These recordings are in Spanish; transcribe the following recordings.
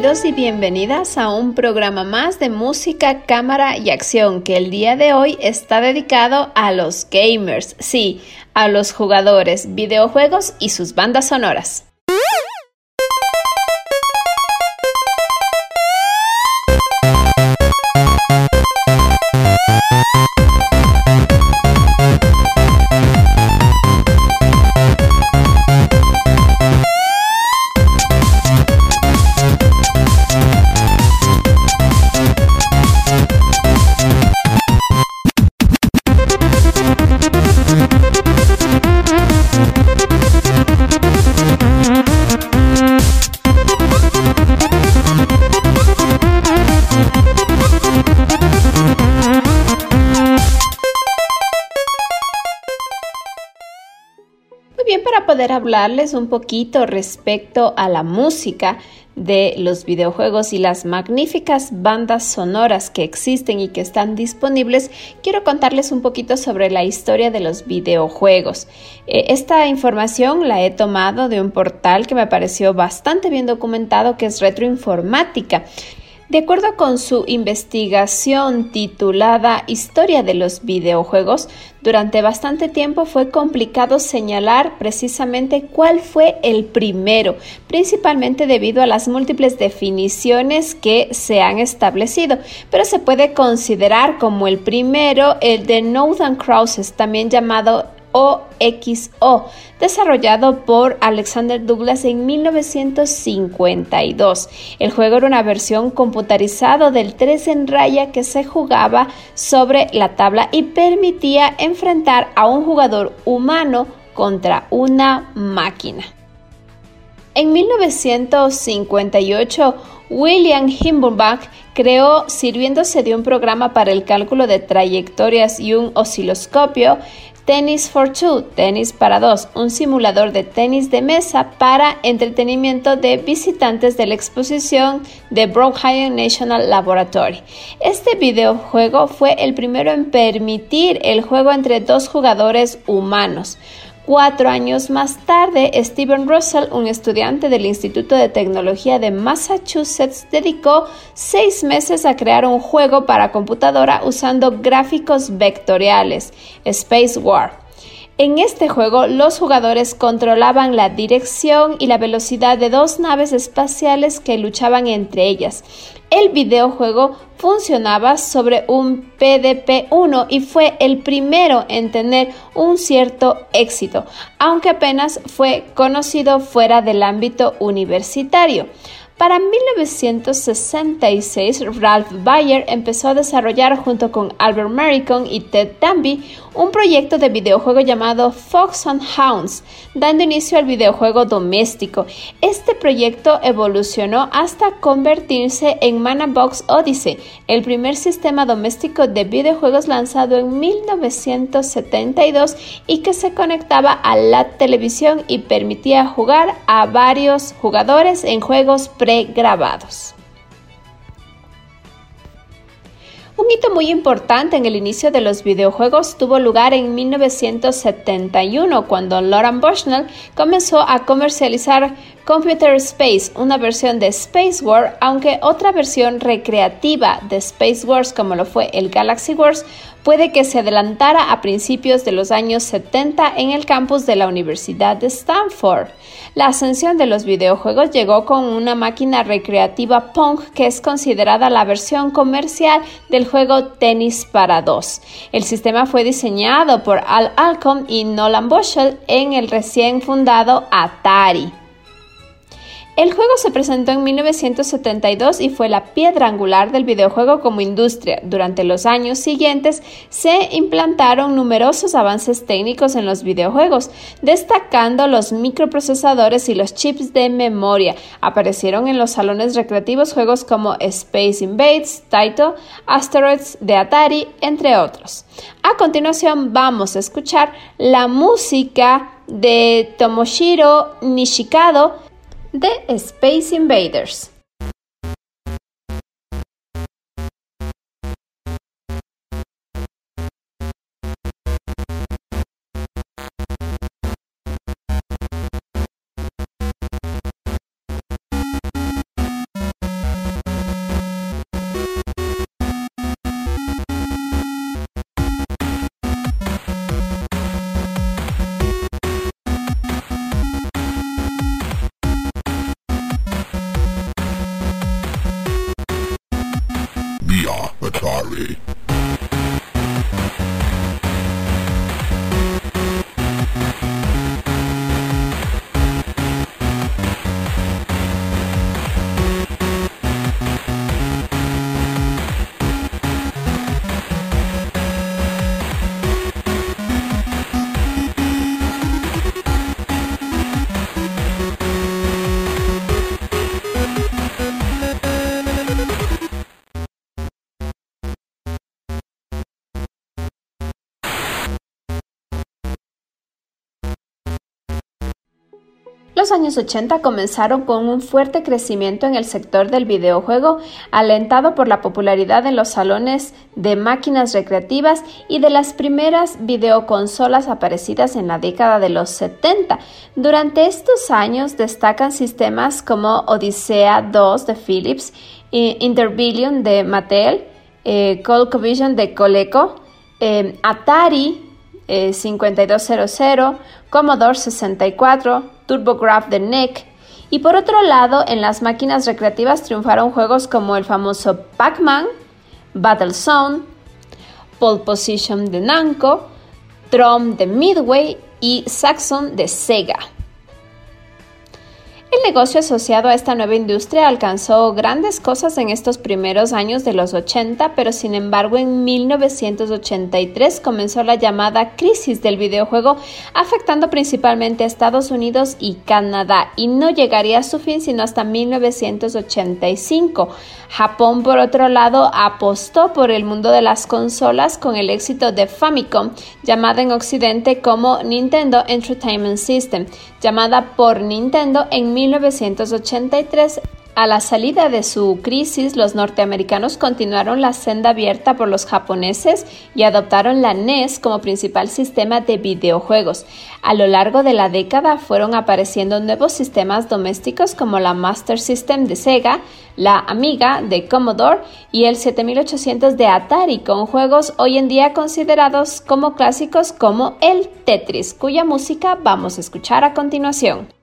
Bienvenidos y bienvenidas a un programa más de música, cámara y acción que el día de hoy está dedicado a los gamers, sí, a los jugadores, videojuegos y sus bandas sonoras. Hablarles un poquito respecto a la música de los videojuegos y las magníficas bandas sonoras que existen y que están disponibles, quiero contarles un poquito sobre la historia de los videojuegos. Eh, esta información la he tomado de un portal que me pareció bastante bien documentado que es Retroinformática. De acuerdo con su investigación titulada Historia de los videojuegos, durante bastante tiempo fue complicado señalar precisamente cuál fue el primero, principalmente debido a las múltiples definiciones que se han establecido, pero se puede considerar como el primero el de Northern Crosses, también llamado OXO, desarrollado por Alexander Douglas en 1952. El juego era una versión computarizada del 3 en raya que se jugaba sobre la tabla y permitía enfrentar a un jugador humano contra una máquina. En 1958, William Himmelbach creó, sirviéndose de un programa para el cálculo de trayectorias y un osciloscopio, Tennis for Two, tenis para dos, un simulador de tenis de mesa para entretenimiento de visitantes de la exposición de Brookhaven National Laboratory. Este videojuego fue el primero en permitir el juego entre dos jugadores humanos. Cuatro años más tarde, Steven Russell, un estudiante del Instituto de Tecnología de Massachusetts, dedicó seis meses a crear un juego para computadora usando gráficos vectoriales, Space War. En este juego, los jugadores controlaban la dirección y la velocidad de dos naves espaciales que luchaban entre ellas. El videojuego funcionaba sobre un PDP-1 y fue el primero en tener un cierto éxito, aunque apenas fue conocido fuera del ámbito universitario. Para 1966, Ralph Bayer empezó a desarrollar junto con Albert Maricon y Ted Danby un proyecto de videojuego llamado Fox and Hounds, dando inicio al videojuego doméstico. Este proyecto evolucionó hasta convertirse en Box Odyssey, el primer sistema doméstico de videojuegos lanzado en 1972 y que se conectaba a la televisión y permitía jugar a varios jugadores en juegos Un hito muy importante en el inicio de los videojuegos tuvo lugar en 1971 cuando Lauren Bushnell comenzó a comercializar Computer Space, una versión de Space War, aunque otra versión recreativa de Space Wars como lo fue el Galaxy Wars, puede que se adelantara a principios de los años 70 en el campus de la Universidad de Stanford. La ascensión de los videojuegos llegó con una máquina recreativa Pong que es considerada la versión comercial del juego Tenis para dos. El sistema fue diseñado por Al Alcom y Nolan Bushell en el recién fundado Atari. El juego se presentó en 1972 y fue la piedra angular del videojuego como industria. Durante los años siguientes se implantaron numerosos avances técnicos en los videojuegos, destacando los microprocesadores y los chips de memoria. Aparecieron en los salones recreativos juegos como Space Invades, Taito, Asteroids de Atari, entre otros. A continuación vamos a escuchar la música de Tomoshiro Nishikado de Space Invaders. Los años 80 comenzaron con un fuerte crecimiento en el sector del videojuego, alentado por la popularidad en los salones de máquinas recreativas y de las primeras videoconsolas aparecidas en la década de los 70. Durante estos años destacan sistemas como Odyssea 2 de Philips, Interbillion de Mattel, eh, ColecoVision de Coleco, eh, Atari 5200, eh, Commodore 64, TurboGrafx de NEC. Y por otro lado, en las máquinas recreativas triunfaron juegos como el famoso Pac-Man, Battlezone, Pole Position de Namco, Trom de Midway y Saxon de Sega. Negocio asociado a esta nueva industria alcanzó grandes cosas en estos primeros años de los 80, pero sin embargo en 1983 comenzó la llamada crisis del videojuego, afectando principalmente a Estados Unidos y Canadá, y no llegaría a su fin sino hasta 1985. Japón, por otro lado, apostó por el mundo de las consolas con el éxito de Famicom, llamada en Occidente como Nintendo Entertainment System, llamada por Nintendo en 1983 a la salida de su crisis, los norteamericanos continuaron la senda abierta por los japoneses y adoptaron la NES como principal sistema de videojuegos. A lo largo de la década fueron apareciendo nuevos sistemas domésticos como la Master System de Sega, la Amiga de Commodore y el 7800 de Atari, con juegos hoy en día considerados como clásicos como el Tetris, cuya música vamos a escuchar a continuación.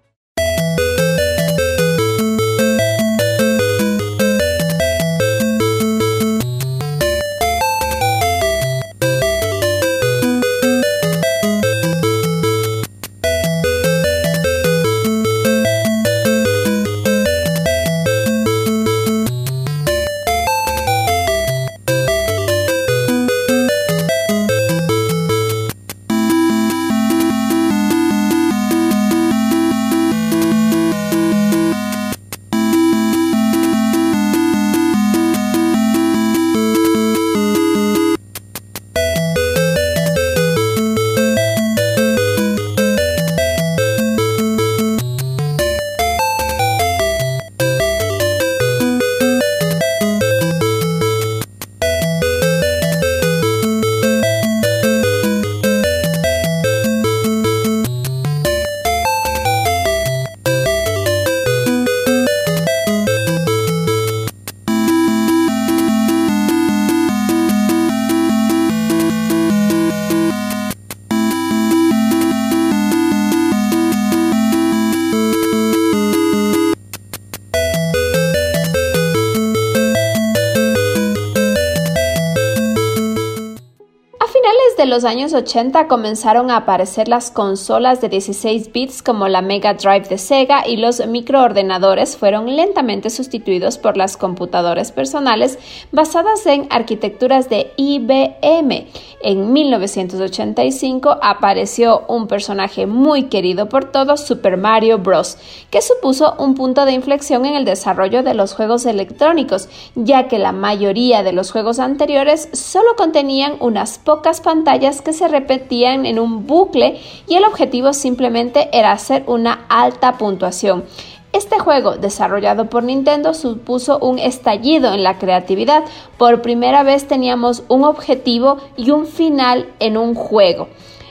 Los años 80 comenzaron a aparecer las consolas de 16 bits como la Mega Drive de Sega y los microordenadores fueron lentamente sustituidos por las computadoras personales basadas en arquitecturas de IBM. En 1985 apareció un personaje muy querido por todos, Super Mario Bros., que supuso un punto de inflexión en el desarrollo de los juegos electrónicos, ya que la mayoría de los juegos anteriores solo contenían unas pocas pantallas que se repetían en un bucle y el objetivo simplemente era hacer una alta puntuación. Este juego, desarrollado por Nintendo, supuso un estallido en la creatividad. Por primera vez teníamos un objetivo y un final en un juego.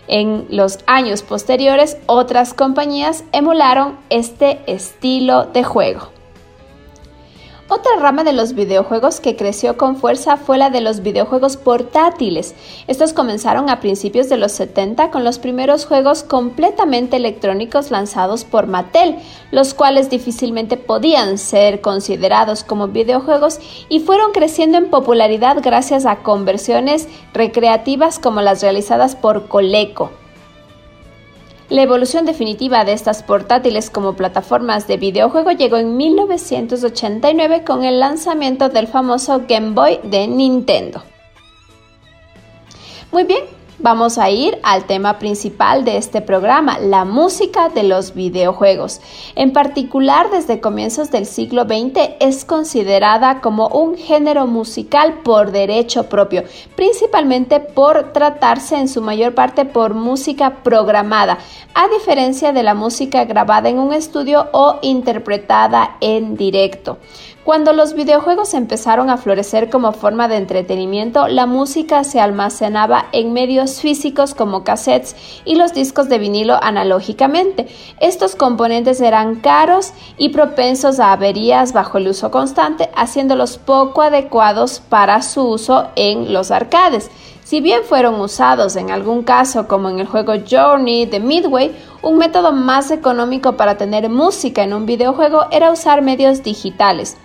En los años posteriores, otras compañías emularon este estilo de juego. Otra rama de los videojuegos que creció con fuerza fue la de los videojuegos portátiles. Estos comenzaron a principios de los 70 con los primeros juegos completamente electrónicos lanzados por Mattel, los cuales difícilmente podían ser considerados como videojuegos y fueron creciendo en popularidad gracias a conversiones recreativas como las realizadas por Coleco. La evolución definitiva de estas portátiles como plataformas de videojuego llegó en 1989 con el lanzamiento del famoso Game Boy de Nintendo. Muy bien, Vamos a ir al tema principal de este programa, la música de los videojuegos. En particular, desde comienzos del siglo XX es considerada como un género musical por derecho propio, principalmente por tratarse en su mayor parte por música programada, a diferencia de la música grabada en un estudio o interpretada en directo. Cuando los videojuegos empezaron a florecer como forma de entretenimiento, la música se almacenaba en medios físicos como cassettes y los discos de vinilo analógicamente. Estos componentes eran caros y propensos a averías bajo el uso constante, haciéndolos poco adecuados para su uso en los arcades. Si bien fueron usados en algún caso como en el juego Journey de Midway, un método más económico para tener música en un videojuego era usar medios digitales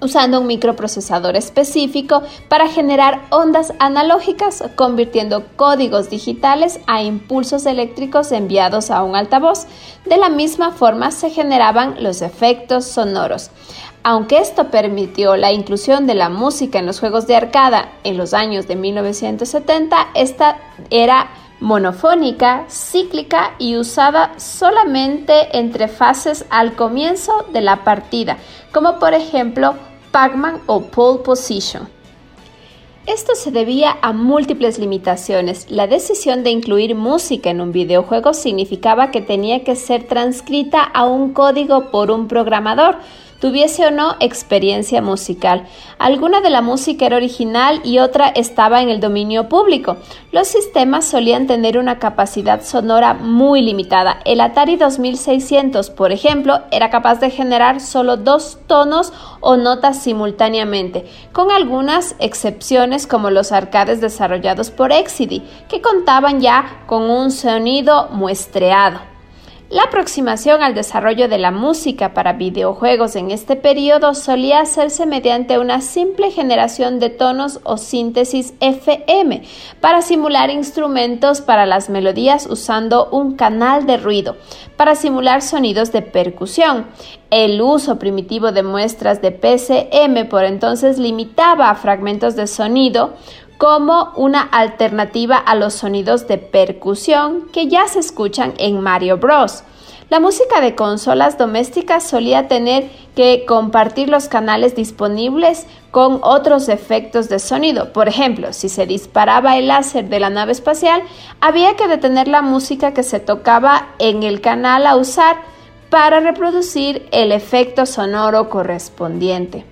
usando un microprocesador específico para generar ondas analógicas, convirtiendo códigos digitales a impulsos eléctricos enviados a un altavoz. De la misma forma se generaban los efectos sonoros. Aunque esto permitió la inclusión de la música en los juegos de arcada en los años de 1970, esta era monofónica, cíclica y usada solamente entre fases al comienzo de la partida, como por ejemplo Pac-Man o Pole Position. Esto se debía a múltiples limitaciones. La decisión de incluir música en un videojuego significaba que tenía que ser transcrita a un código por un programador, tuviese o no experiencia musical. Alguna de la música era original y otra estaba en el dominio público. Los sistemas solían tener una capacidad sonora muy limitada. El Atari 2600, por ejemplo, era capaz de generar solo dos tonos o notas simultáneamente, con algunas excepciones como los arcades desarrollados por Exidy, que contaban ya con un sonido muestreado. La aproximación al desarrollo de la música para videojuegos en este periodo solía hacerse mediante una simple generación de tonos o síntesis FM para simular instrumentos para las melodías usando un canal de ruido, para simular sonidos de percusión. El uso primitivo de muestras de PCM por entonces limitaba a fragmentos de sonido como una alternativa a los sonidos de percusión que ya se escuchan en Mario Bros. La música de consolas domésticas solía tener que compartir los canales disponibles con otros efectos de sonido. Por ejemplo, si se disparaba el láser de la nave espacial, había que detener la música que se tocaba en el canal a usar para reproducir el efecto sonoro correspondiente.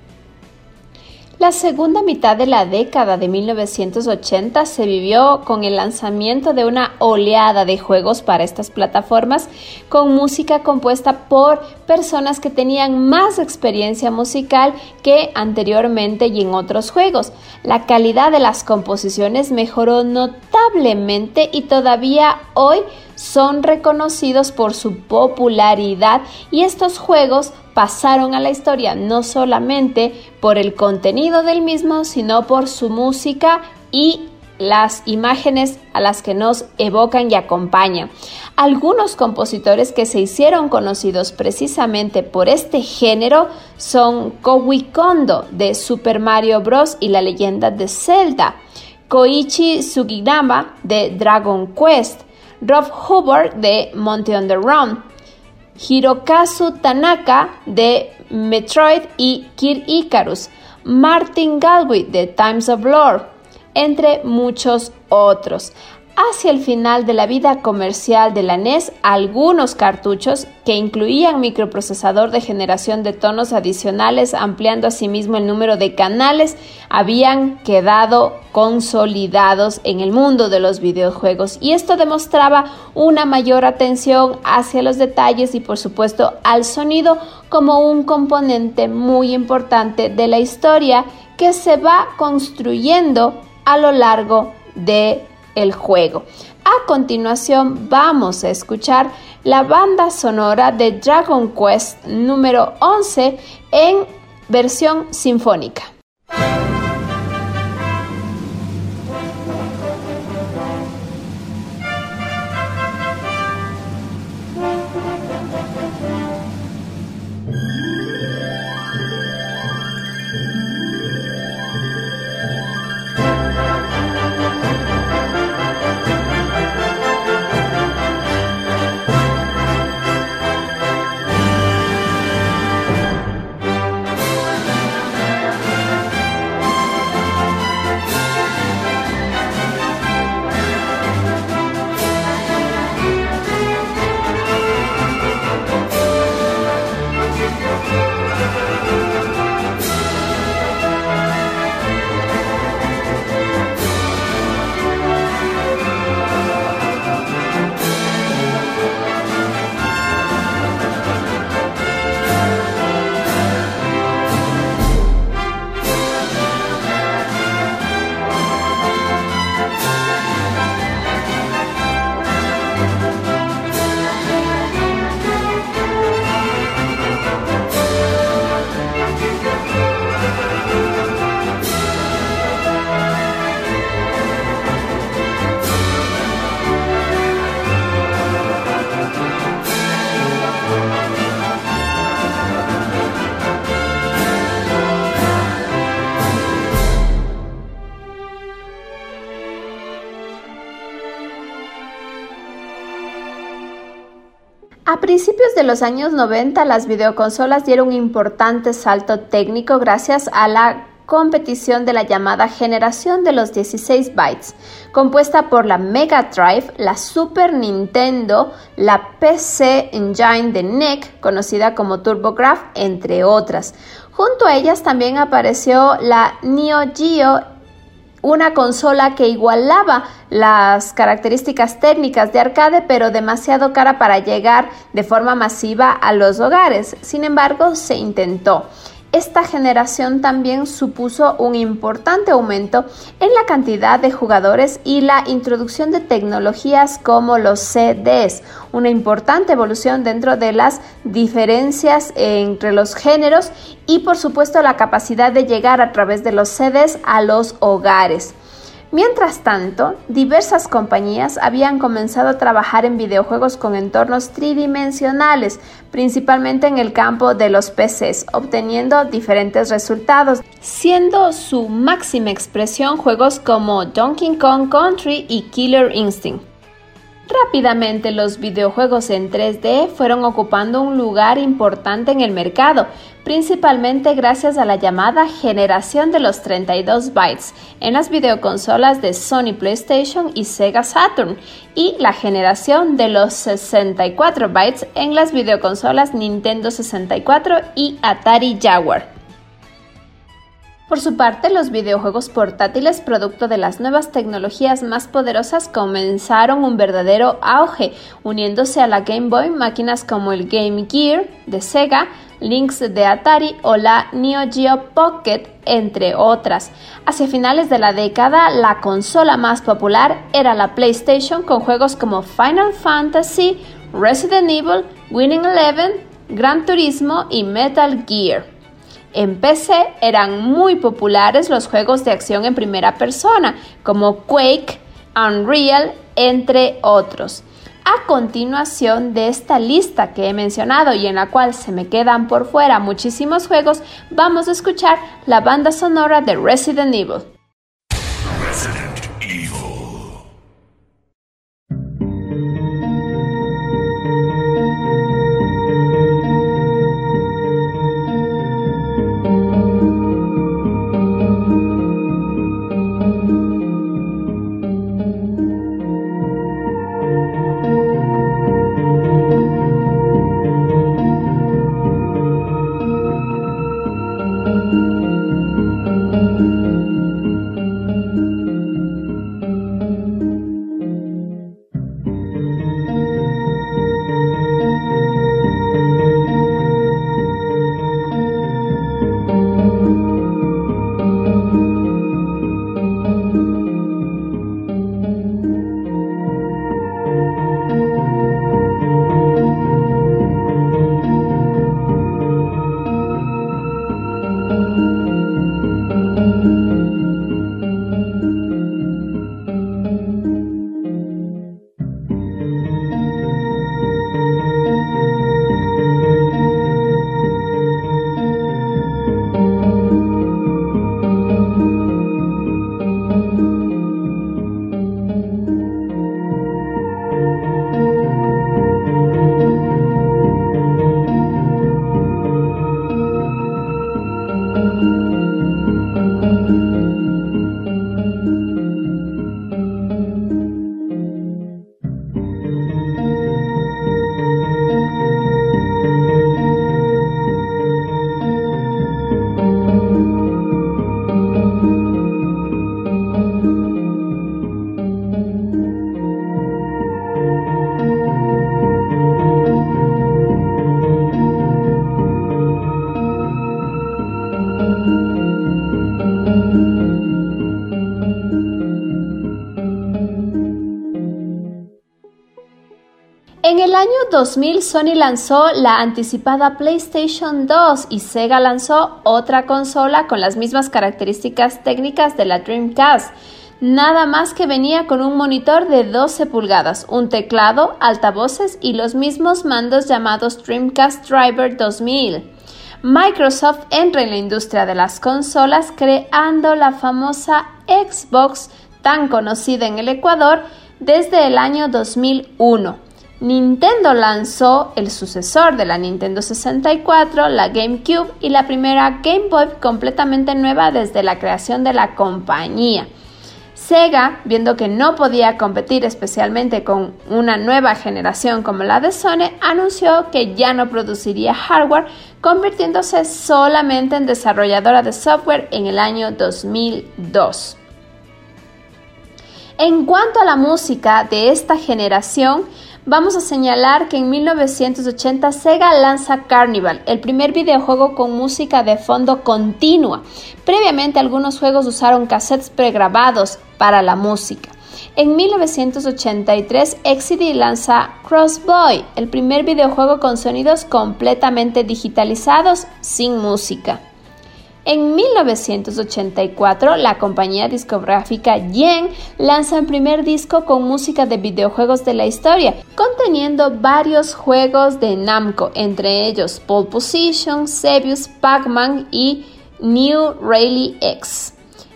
La segunda mitad de la década de 1980 se vivió con el lanzamiento de una oleada de juegos para estas plataformas con música compuesta por personas que tenían más experiencia musical que anteriormente y en otros juegos. La calidad de las composiciones mejoró notablemente y todavía hoy son reconocidos por su popularidad y estos juegos pasaron a la historia no solamente por el contenido del mismo, sino por su música y las imágenes a las que nos evocan y acompañan. Algunos compositores que se hicieron conocidos precisamente por este género son Kowi Kondo de Super Mario Bros. y la leyenda de Zelda, Koichi Sugiyama de Dragon Quest, Rob Hubbard de Monty on the Run, Hirokazu Tanaka de Metroid y Kid Icarus, Martin Galway de Times of Lore, entre muchos otros. Hacia el final de la vida comercial de la NES, algunos cartuchos que incluían microprocesador de generación de tonos adicionales, ampliando asimismo el número de canales, habían quedado consolidados en el mundo de los videojuegos. Y esto demostraba una mayor atención hacia los detalles y por supuesto al sonido como un componente muy importante de la historia que se va construyendo a lo largo de el juego. A continuación vamos a escuchar la banda sonora de Dragon Quest número 11 en versión sinfónica. A principios de los años 90 las videoconsolas dieron un importante salto técnico gracias a la competición de la llamada generación de los 16 bytes, compuesta por la Mega Drive, la Super Nintendo, la PC Engine de NEC, conocida como TurboGrafx, entre otras. Junto a ellas también apareció la Neo Geo una consola que igualaba las características técnicas de arcade, pero demasiado cara para llegar de forma masiva a los hogares. Sin embargo, se intentó. Esta generación también supuso un importante aumento en la cantidad de jugadores y la introducción de tecnologías como los CDs, una importante evolución dentro de las diferencias entre los géneros y por supuesto la capacidad de llegar a través de los CDs a los hogares. Mientras tanto, diversas compañías habían comenzado a trabajar en videojuegos con entornos tridimensionales, principalmente en el campo de los PCs, obteniendo diferentes resultados, siendo su máxima expresión juegos como Donkey Kong Country y Killer Instinct. Rápidamente los videojuegos en 3D fueron ocupando un lugar importante en el mercado, principalmente gracias a la llamada generación de los 32 bytes en las videoconsolas de Sony PlayStation y Sega Saturn y la generación de los 64 bytes en las videoconsolas Nintendo 64 y Atari Jaguar. Por su parte, los videojuegos portátiles, producto de las nuevas tecnologías más poderosas, comenzaron un verdadero auge, uniéndose a la Game Boy máquinas como el Game Gear de Sega, Lynx de Atari o la Neo Geo Pocket, entre otras. Hacia finales de la década, la consola más popular era la PlayStation con juegos como Final Fantasy, Resident Evil, Winning Eleven, Gran Turismo y Metal Gear. En PC eran muy populares los juegos de acción en primera persona, como Quake, Unreal, entre otros. A continuación de esta lista que he mencionado y en la cual se me quedan por fuera muchísimos juegos, vamos a escuchar la banda sonora de Resident Evil. 2000 Sony lanzó la anticipada PlayStation 2 y Sega lanzó otra consola con las mismas características técnicas de la Dreamcast. Nada más que venía con un monitor de 12 pulgadas, un teclado, altavoces y los mismos mandos llamados Dreamcast Driver 2000. Microsoft entra en la industria de las consolas creando la famosa Xbox tan conocida en el Ecuador desde el año 2001. Nintendo lanzó el sucesor de la Nintendo 64, la GameCube y la primera Game Boy completamente nueva desde la creación de la compañía. Sega, viendo que no podía competir especialmente con una nueva generación como la de Sony, anunció que ya no produciría hardware, convirtiéndose solamente en desarrolladora de software en el año 2002. En cuanto a la música de esta generación, vamos a señalar que en 1980 Sega lanza Carnival, el primer videojuego con música de fondo continua. Previamente algunos juegos usaron cassettes pregrabados para la música. En 1983, Exidy lanza Crossboy, el primer videojuego con sonidos completamente digitalizados sin música. En 1984, la compañía discográfica Yen lanza el primer disco con música de videojuegos de la historia, conteniendo varios juegos de Namco, entre ellos Pole Position, Sebius, Pac-Man y New Rally X.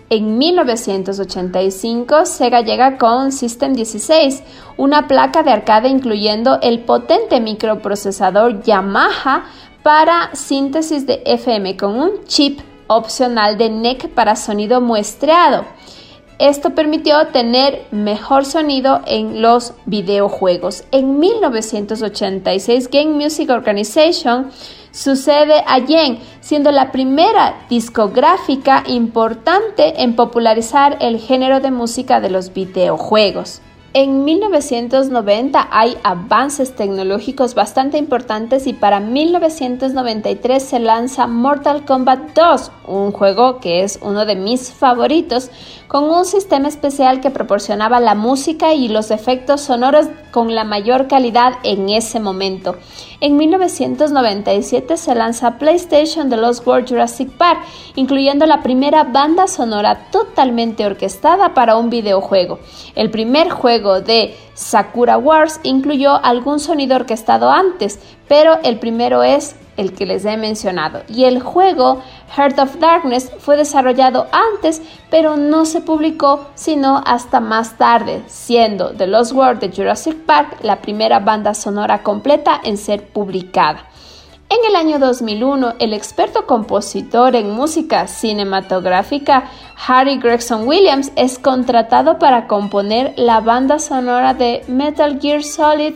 En 1985, Sega llega con System 16, una placa de arcade incluyendo el potente microprocesador Yamaha para síntesis de FM con un chip opcional de NEC para sonido muestreado. Esto permitió tener mejor sonido en los videojuegos. En 1986, Game Music Organization sucede a Yen, siendo la primera discográfica importante en popularizar el género de música de los videojuegos. En 1990 hay avances tecnológicos bastante importantes y para 1993 se lanza Mortal Kombat 2, un juego que es uno de mis favoritos, con un sistema especial que proporcionaba la música y los efectos sonoros con la mayor calidad en ese momento. En 1997 se lanza PlayStation The Lost World Jurassic Park, incluyendo la primera banda sonora totalmente orquestada para un videojuego. El primer juego de Sakura Wars incluyó algún sonido orquestado antes, pero el primero es el que les he mencionado. Y el juego Heart of Darkness fue desarrollado antes, pero no se publicó sino hasta más tarde, siendo The Lost World de Jurassic Park la primera banda sonora completa en ser publicada. En el año 2001, el experto compositor en música cinematográfica Harry Gregson Williams es contratado para componer la banda sonora de Metal Gear Solid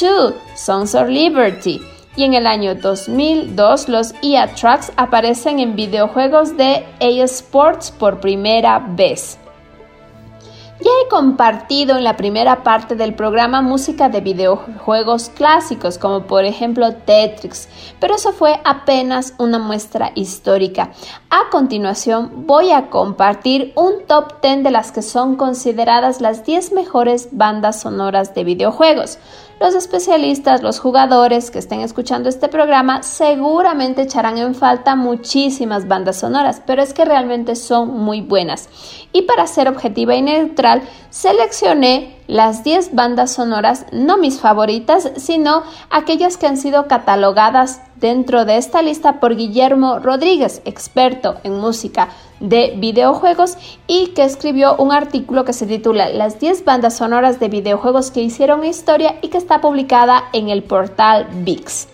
2, Sons of Liberty y en el año 2002 los EA Tracks aparecen en videojuegos de EA Sports por primera vez. Ya he compartido en la primera parte del programa música de videojuegos clásicos, como por ejemplo Tetris, pero eso fue apenas una muestra histórica. A continuación voy a compartir un top 10 de las que son consideradas las 10 mejores bandas sonoras de videojuegos. Los especialistas, los jugadores que estén escuchando este programa seguramente echarán en falta muchísimas bandas sonoras, pero es que realmente son muy buenas. Y para ser objetiva y neutral, seleccioné las 10 bandas sonoras, no mis favoritas, sino aquellas que han sido catalogadas dentro de esta lista por Guillermo Rodríguez, experto en música de videojuegos y que escribió un artículo que se titula Las 10 bandas sonoras de videojuegos que hicieron historia y que está publicada en el portal VIX.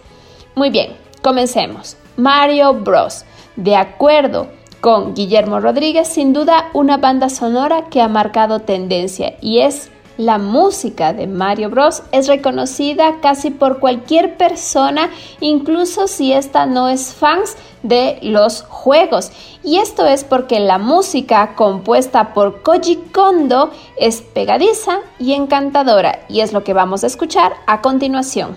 Muy bien, comencemos. Mario Bros. De acuerdo con Guillermo Rodríguez, sin duda una banda sonora que ha marcado tendencia y es la música de Mario Bros es reconocida casi por cualquier persona, incluso si esta no es fans de los juegos. Y esto es porque la música compuesta por Koji Kondo es pegadiza y encantadora, y es lo que vamos a escuchar a continuación.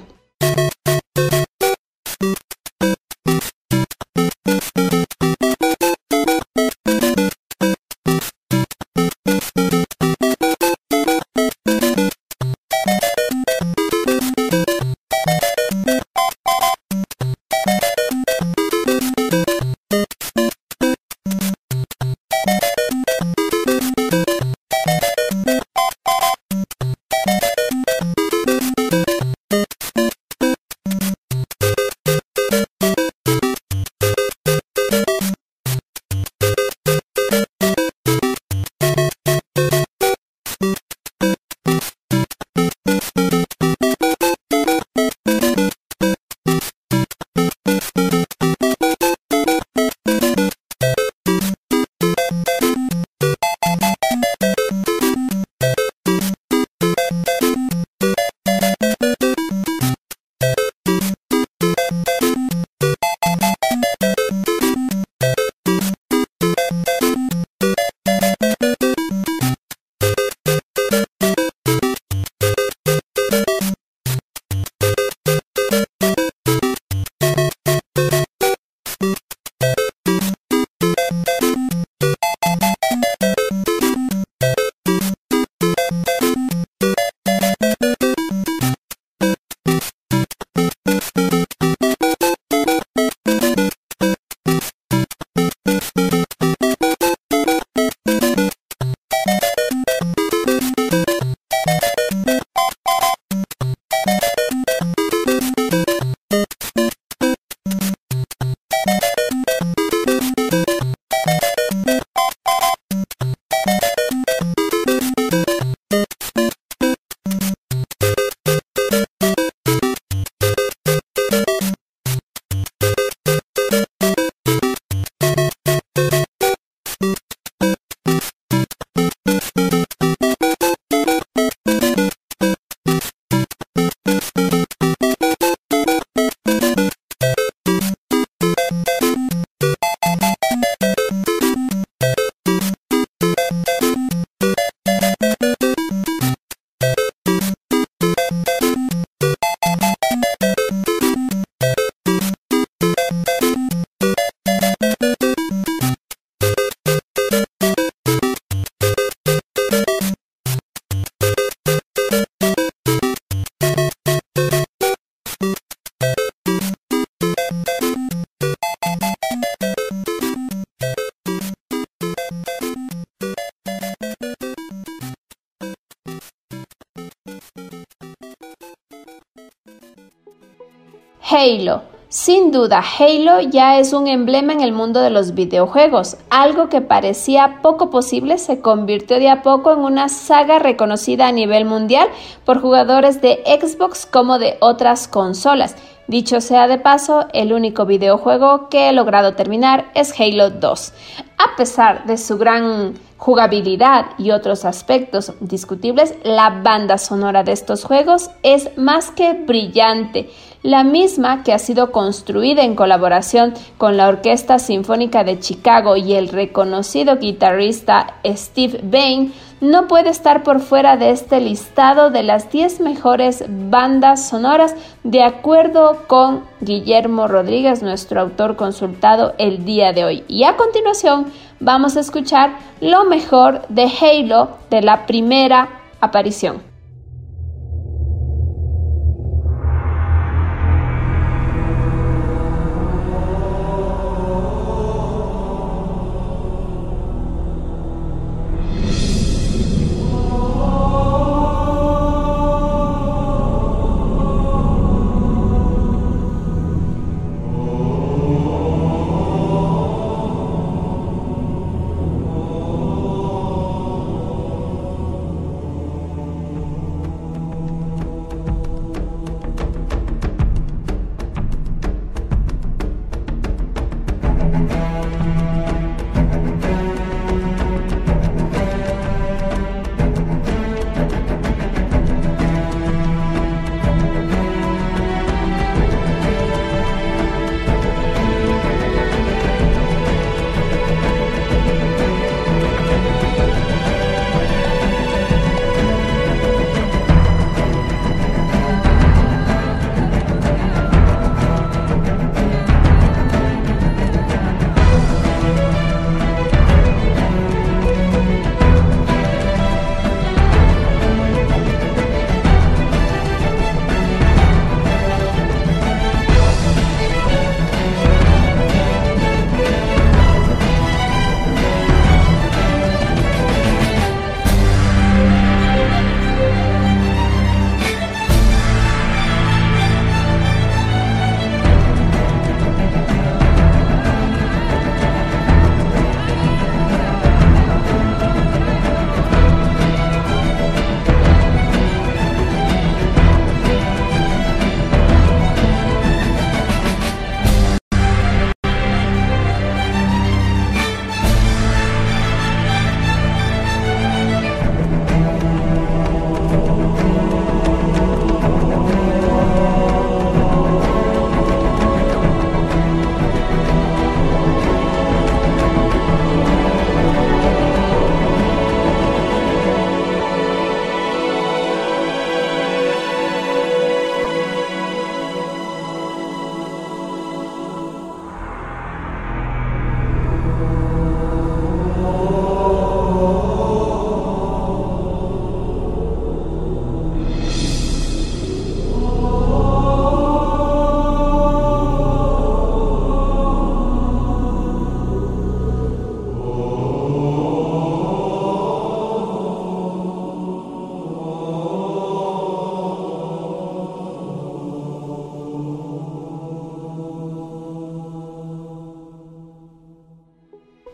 Halo. Sin duda, Halo ya es un emblema en el mundo de los videojuegos. Algo que parecía poco posible se convirtió de a poco en una saga reconocida a nivel mundial por jugadores de Xbox como de otras consolas. Dicho sea de paso, el único videojuego que he logrado terminar es Halo 2. A pesar de su gran jugabilidad y otros aspectos discutibles, la banda sonora de estos juegos es más que brillante, la misma que ha sido construida en colaboración con la Orquesta Sinfónica de Chicago y el reconocido guitarrista Steve Bain, no puede estar por fuera de este listado de las 10 mejores bandas sonoras de acuerdo con Guillermo Rodríguez, nuestro autor consultado el día de hoy. Y a continuación vamos a escuchar lo mejor de Halo de la primera aparición.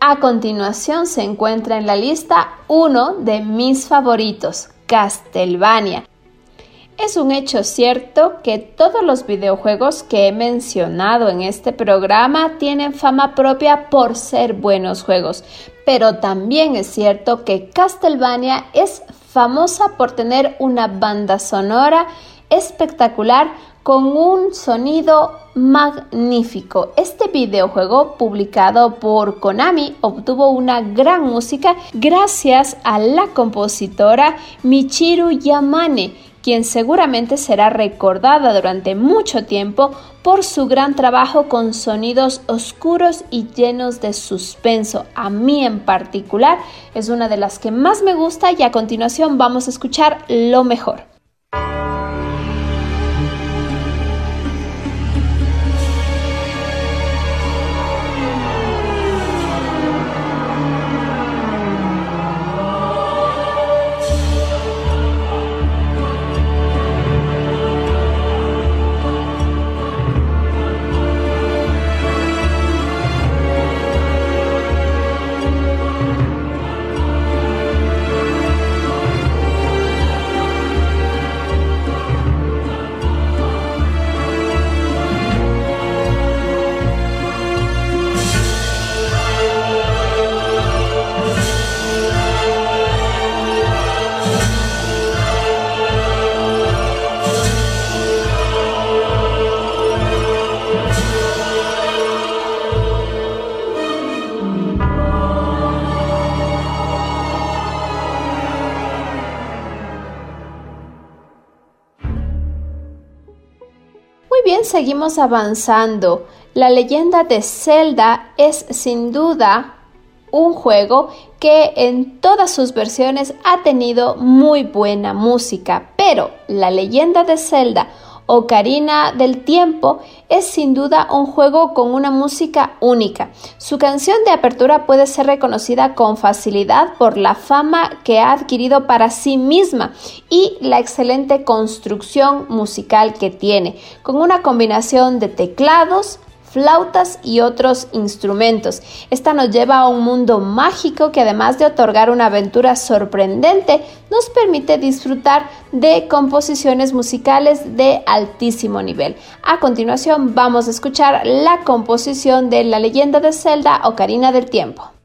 A continuación se encuentra en la lista uno de mis favoritos, Castlevania. Es un hecho cierto que todos los videojuegos que he mencionado en este programa tienen fama propia por ser buenos juegos, pero también es cierto que Castlevania es famosa por tener una banda sonora espectacular con un sonido magnífico. Este videojuego publicado por Konami obtuvo una gran música gracias a la compositora Michiru Yamane, quien seguramente será recordada durante mucho tiempo por su gran trabajo con sonidos oscuros y llenos de suspenso. A mí en particular es una de las que más me gusta y a continuación vamos a escuchar lo mejor. Seguimos avanzando. La leyenda de Zelda es sin duda un juego que en todas sus versiones ha tenido muy buena música, pero la leyenda de Zelda Ocarina del Tiempo es sin duda un juego con una música única. Su canción de apertura puede ser reconocida con facilidad por la fama que ha adquirido para sí misma y la excelente construcción musical que tiene, con una combinación de teclados, flautas y otros instrumentos. Esta nos lleva a un mundo mágico que además de otorgar una aventura sorprendente, nos permite disfrutar de composiciones musicales de altísimo nivel. A continuación vamos a escuchar la composición de la leyenda de Zelda Ocarina del Tiempo.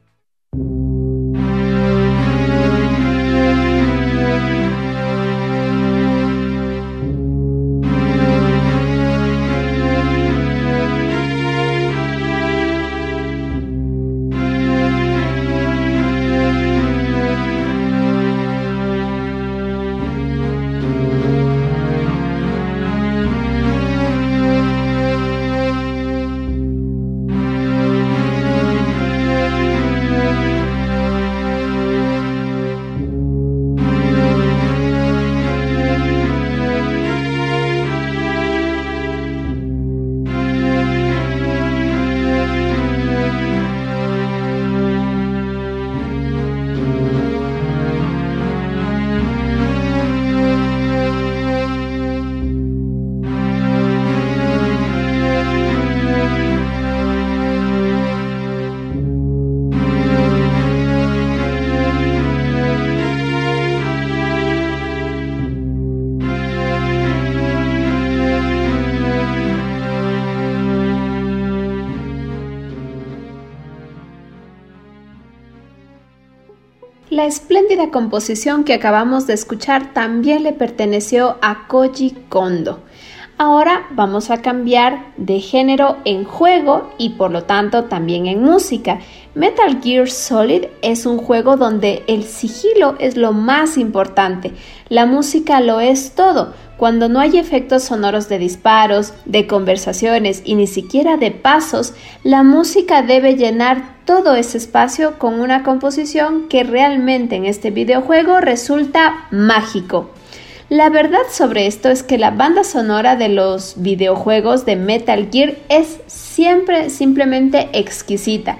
La espléndida composición que acabamos de escuchar también le perteneció a Koji Kondo. Ahora vamos a cambiar de género en juego y por lo tanto también en música. Metal Gear Solid es un juego donde el sigilo es lo más importante, la música lo es todo. Cuando no hay efectos sonoros de disparos, de conversaciones y ni siquiera de pasos, la música debe llenar todo ese espacio con una composición que realmente en este videojuego resulta mágico. La verdad sobre esto es que la banda sonora de los videojuegos de Metal Gear es siempre simplemente exquisita.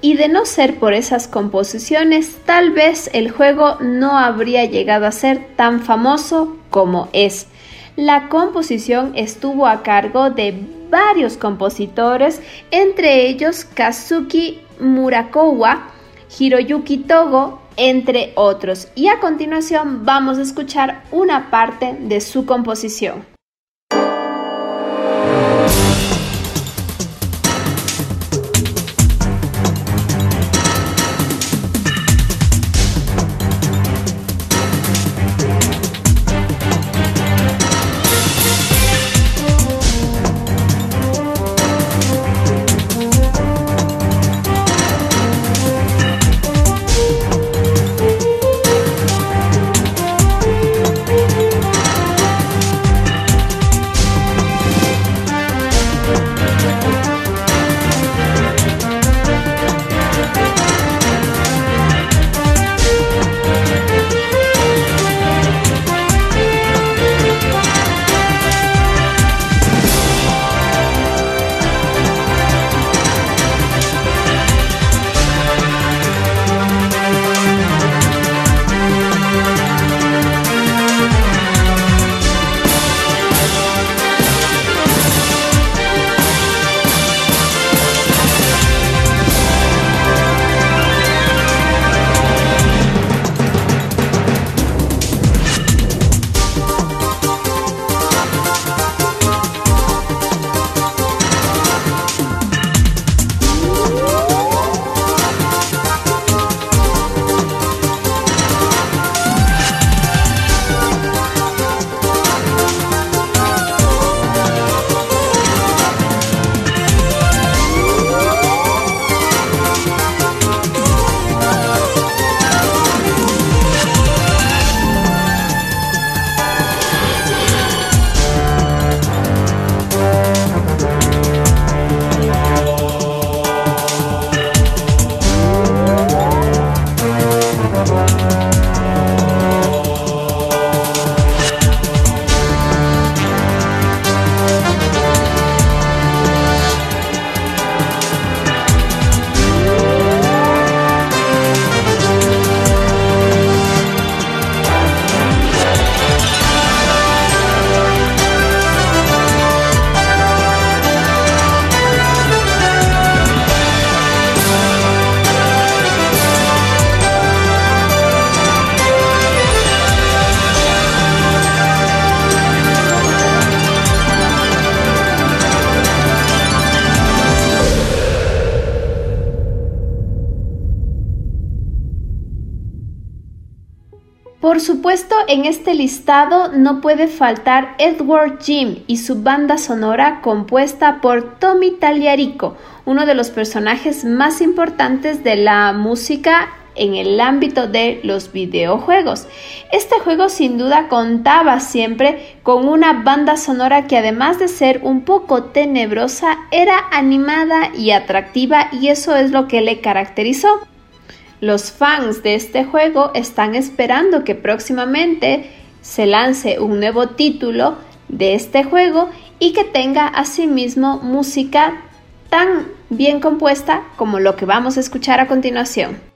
Y de no ser por esas composiciones, tal vez el juego no habría llegado a ser tan famoso como es. La composición estuvo a cargo de varios compositores, entre ellos Kazuki Murakowa, Hiroyuki Togo, entre otros. Y a continuación vamos a escuchar una parte de su composición. Supuesto, en este listado no puede faltar Edward Jim y su banda sonora compuesta por Tommy Tagliarico, uno de los personajes más importantes de la música en el ámbito de los videojuegos. Este juego sin duda contaba siempre con una banda sonora que además de ser un poco tenebrosa era animada y atractiva y eso es lo que le caracterizó. Los fans de este juego están esperando que próximamente se lance un nuevo título de este juego y que tenga asimismo música tan bien compuesta como lo que vamos a escuchar a continuación.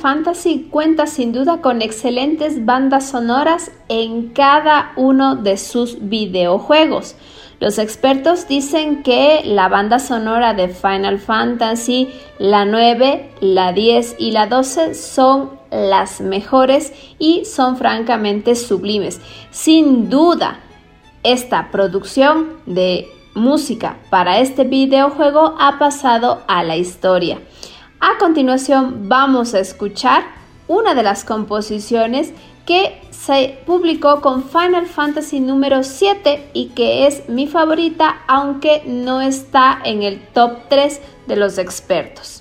Fantasy cuenta sin duda con excelentes bandas sonoras en cada uno de sus videojuegos. Los expertos dicen que la banda sonora de Final Fantasy, la 9, la 10 y la 12 son las mejores y son francamente sublimes. Sin duda, esta producción de música para este videojuego ha pasado a la historia. A continuación vamos a escuchar una de las composiciones que se publicó con Final Fantasy número 7 y que es mi favorita aunque no está en el top 3 de los expertos.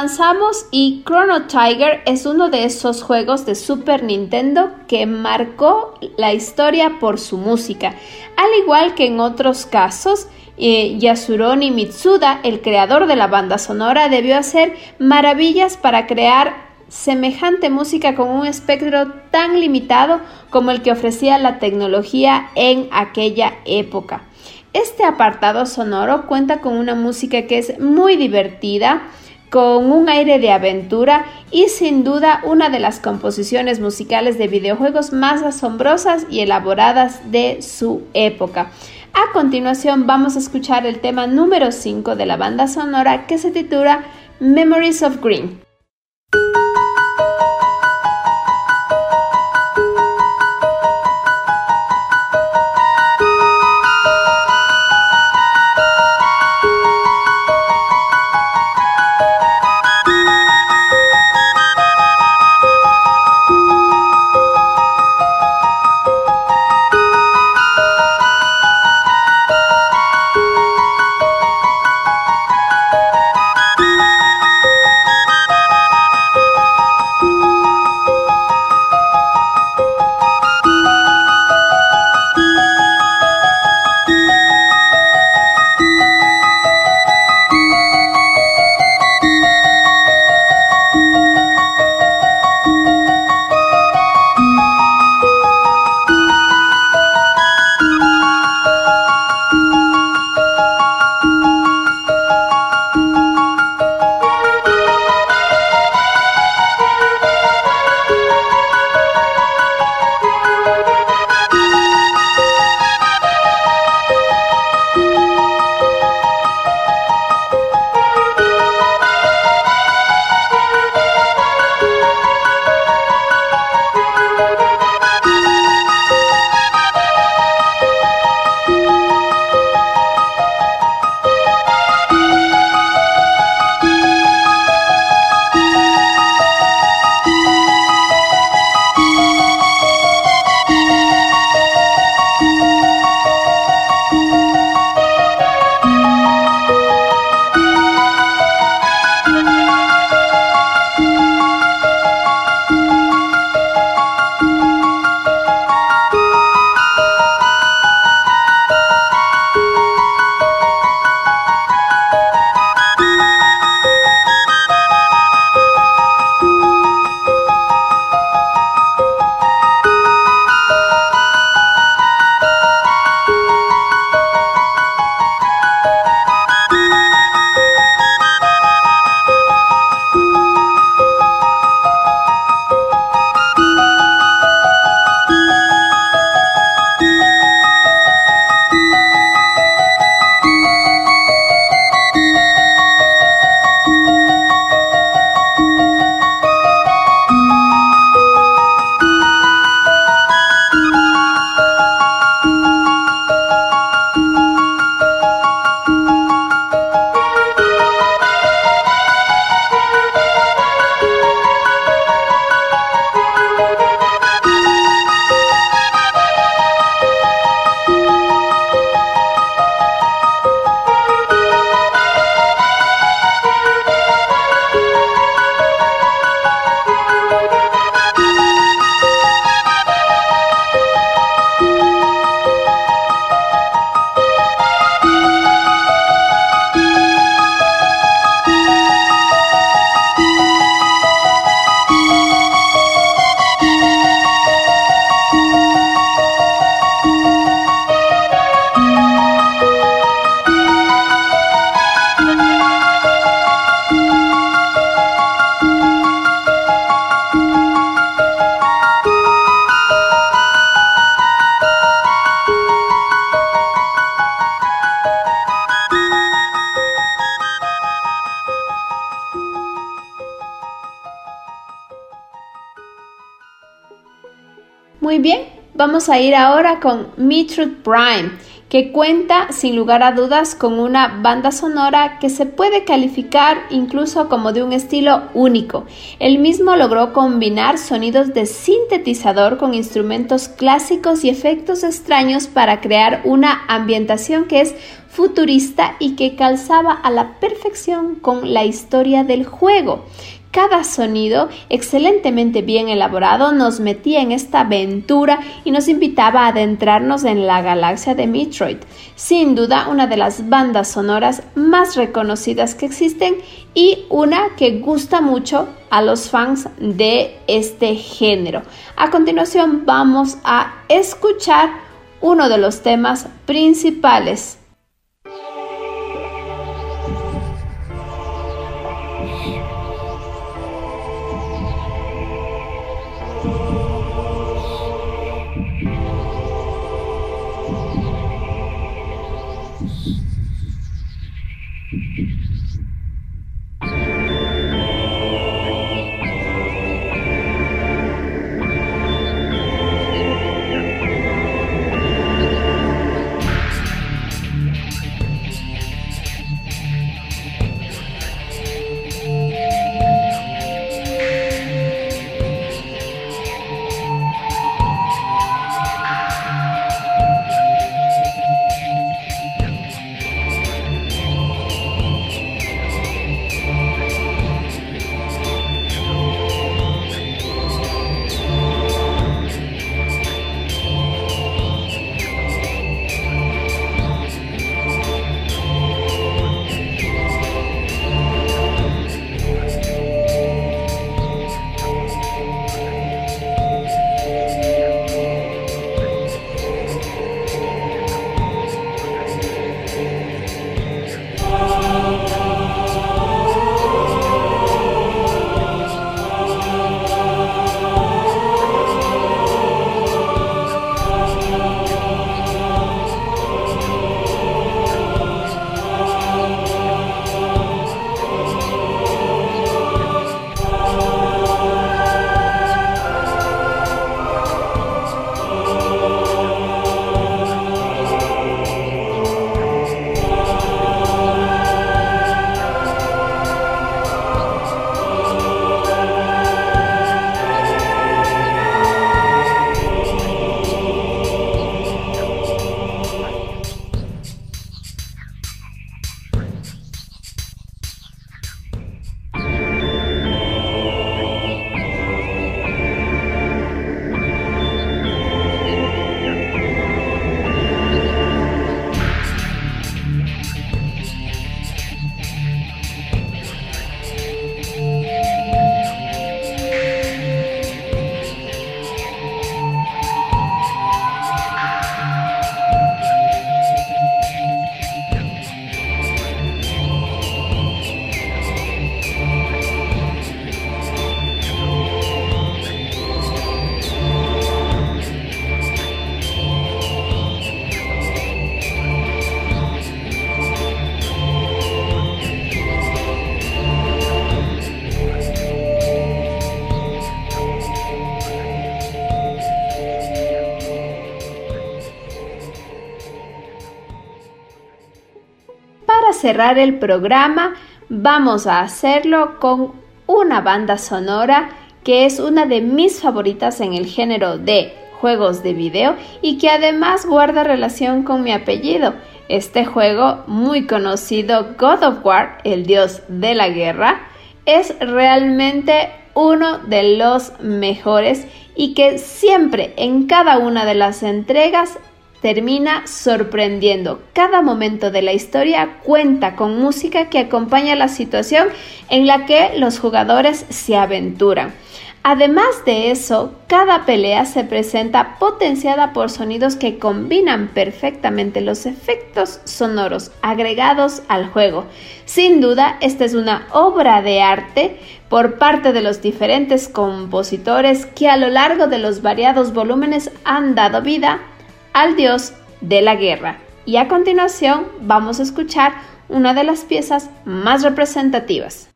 Avanzamos y Chrono Tiger es uno de esos juegos de Super Nintendo que marcó la historia por su música. Al igual que en otros casos, eh, Yasuroni Mitsuda, el creador de la banda sonora, debió hacer maravillas para crear semejante música con un espectro tan limitado como el que ofrecía la tecnología en aquella época. Este apartado sonoro cuenta con una música que es muy divertida, con un aire de aventura y sin duda una de las composiciones musicales de videojuegos más asombrosas y elaboradas de su época. A continuación vamos a escuchar el tema número 5 de la banda sonora que se titula Memories of Green. Vamos a ir ahora con Metroid Prime, que cuenta sin lugar a dudas con una banda sonora que se puede calificar incluso como de un estilo único. El mismo logró combinar sonidos de sintetizador con instrumentos clásicos y efectos extraños para crear una ambientación que es futurista y que calzaba a la perfección con la historia del juego. Cada sonido, excelentemente bien elaborado, nos metía en esta aventura y nos invitaba a adentrarnos en la galaxia de Metroid. Sin duda, una de las bandas sonoras más reconocidas que existen y una que gusta mucho a los fans de este género. A continuación, vamos a escuchar uno de los temas principales cerrar el programa vamos a hacerlo con una banda sonora que es una de mis favoritas en el género de juegos de video y que además guarda relación con mi apellido. Este juego, muy conocido God of War, el dios de la guerra, es realmente uno de los mejores y que siempre en cada una de las entregas termina sorprendiendo. Cada momento de la historia cuenta con música que acompaña la situación en la que los jugadores se aventuran. Además de eso, cada pelea se presenta potenciada por sonidos que combinan perfectamente los efectos sonoros agregados al juego. Sin duda, esta es una obra de arte por parte de los diferentes compositores que a lo largo de los variados volúmenes han dado vida al dios de la guerra. Y a continuación vamos a escuchar una de las piezas más representativas.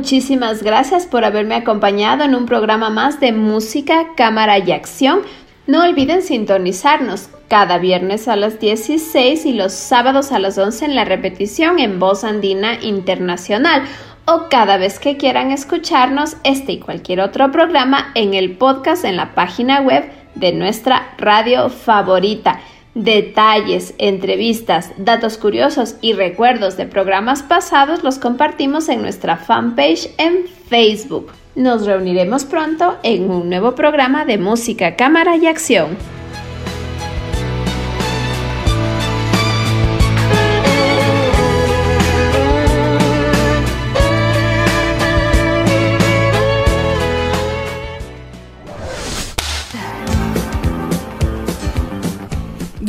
Muchísimas gracias por haberme acompañado en un programa más de música, cámara y acción. No olviden sintonizarnos cada viernes a las 16 y los sábados a las 11 en la repetición en Voz Andina Internacional o cada vez que quieran escucharnos este y cualquier otro programa en el podcast en la página web de nuestra radio favorita. Detalles, entrevistas, datos curiosos y recuerdos de programas pasados los compartimos en nuestra fanpage en Facebook. Nos reuniremos pronto en un nuevo programa de música, cámara y acción.